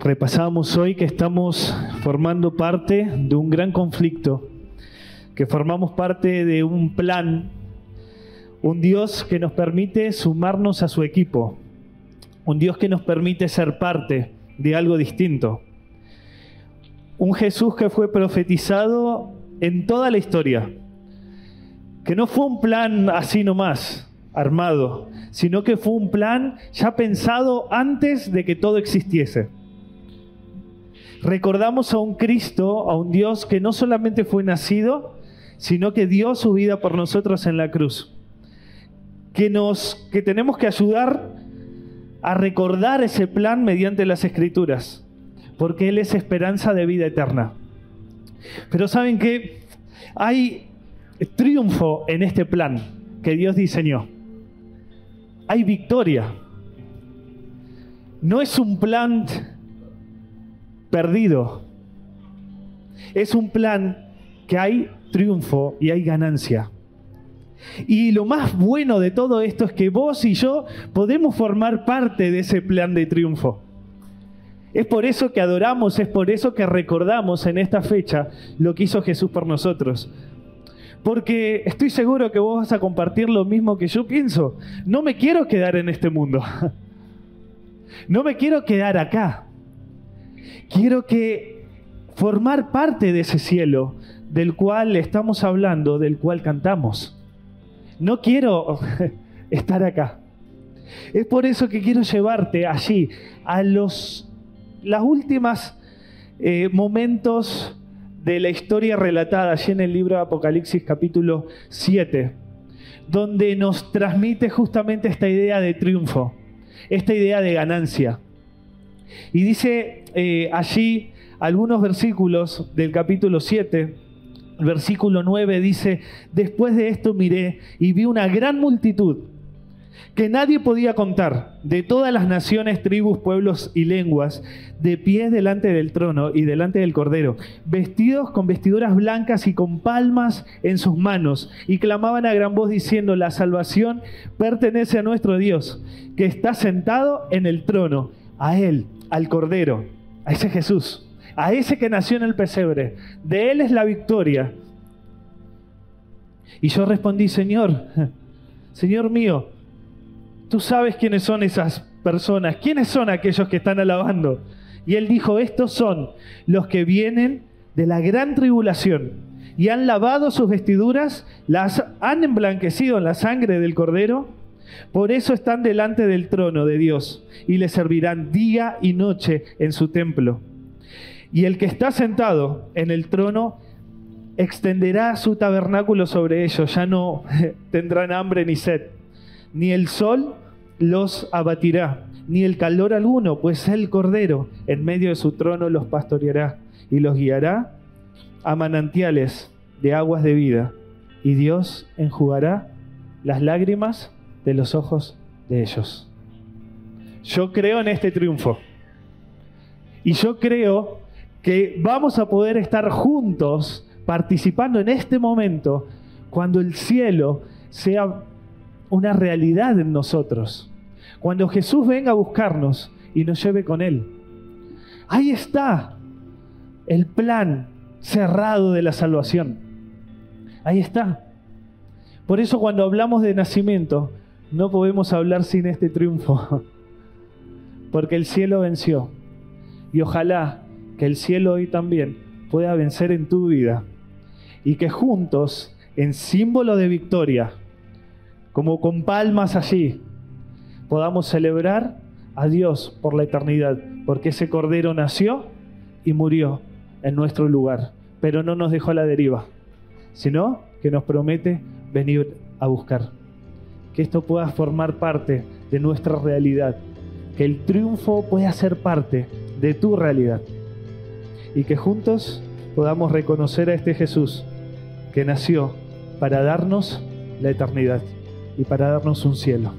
Repasamos hoy que estamos formando parte de un gran conflicto, que formamos parte de un plan, un Dios que nos permite sumarnos a su equipo, un Dios que nos permite ser parte de algo distinto, un Jesús que fue profetizado en toda la historia, que no fue un plan así nomás, armado, sino que fue un plan ya pensado antes de que todo existiese. Recordamos a un Cristo, a un Dios que no solamente fue nacido, sino que dio su vida por nosotros en la cruz. Que nos que tenemos que ayudar a recordar ese plan mediante las escrituras, porque él es esperanza de vida eterna. Pero saben que hay triunfo en este plan que Dios diseñó. Hay victoria. No es un plan perdido. Es un plan que hay triunfo y hay ganancia. Y lo más bueno de todo esto es que vos y yo podemos formar parte de ese plan de triunfo. Es por eso que adoramos, es por eso que recordamos en esta fecha lo que hizo Jesús por nosotros. Porque estoy seguro que vos vas a compartir lo mismo que yo pienso. No me quiero quedar en este mundo. No me quiero quedar acá. Quiero que formar parte de ese cielo del cual estamos hablando, del cual cantamos. No quiero estar acá. Es por eso que quiero llevarte allí, a los las últimas eh, momentos de la historia relatada allí en el libro de Apocalipsis capítulo 7, donde nos transmite justamente esta idea de triunfo, esta idea de ganancia. Y dice eh, allí algunos versículos del capítulo 7, el versículo 9 dice, después de esto miré y vi una gran multitud que nadie podía contar, de todas las naciones, tribus, pueblos y lenguas, de pies delante del trono y delante del Cordero, vestidos con vestiduras blancas y con palmas en sus manos, y clamaban a gran voz diciendo, la salvación pertenece a nuestro Dios, que está sentado en el trono, a Él, al Cordero, a ese Jesús, a ese que nació en el pesebre, de Él es la victoria. Y yo respondí, Señor, Señor mío, Tú sabes quiénes son esas personas, quiénes son aquellos que están alabando. Y él dijo, estos son los que vienen de la gran tribulación y han lavado sus vestiduras, las han emblanquecido en la sangre del cordero. Por eso están delante del trono de Dios y le servirán día y noche en su templo. Y el que está sentado en el trono extenderá su tabernáculo sobre ellos, ya no tendrán hambre ni sed ni el sol los abatirá, ni el calor alguno, pues el Cordero en medio de su trono los pastoreará y los guiará a manantiales de aguas de vida, y Dios enjugará las lágrimas de los ojos de ellos. Yo creo en este triunfo. Y yo creo que vamos a poder estar juntos participando en este momento cuando el cielo sea una realidad en nosotros. Cuando Jesús venga a buscarnos y nos lleve con Él. Ahí está el plan cerrado de la salvación. Ahí está. Por eso cuando hablamos de nacimiento, no podemos hablar sin este triunfo. Porque el cielo venció. Y ojalá que el cielo hoy también pueda vencer en tu vida. Y que juntos, en símbolo de victoria, como con palmas allí, podamos celebrar a Dios por la eternidad, porque ese Cordero nació y murió en nuestro lugar, pero no nos dejó a la deriva, sino que nos promete venir a buscar. Que esto pueda formar parte de nuestra realidad, que el triunfo pueda ser parte de tu realidad y que juntos podamos reconocer a este Jesús que nació para darnos la eternidad y para darnos un cielo.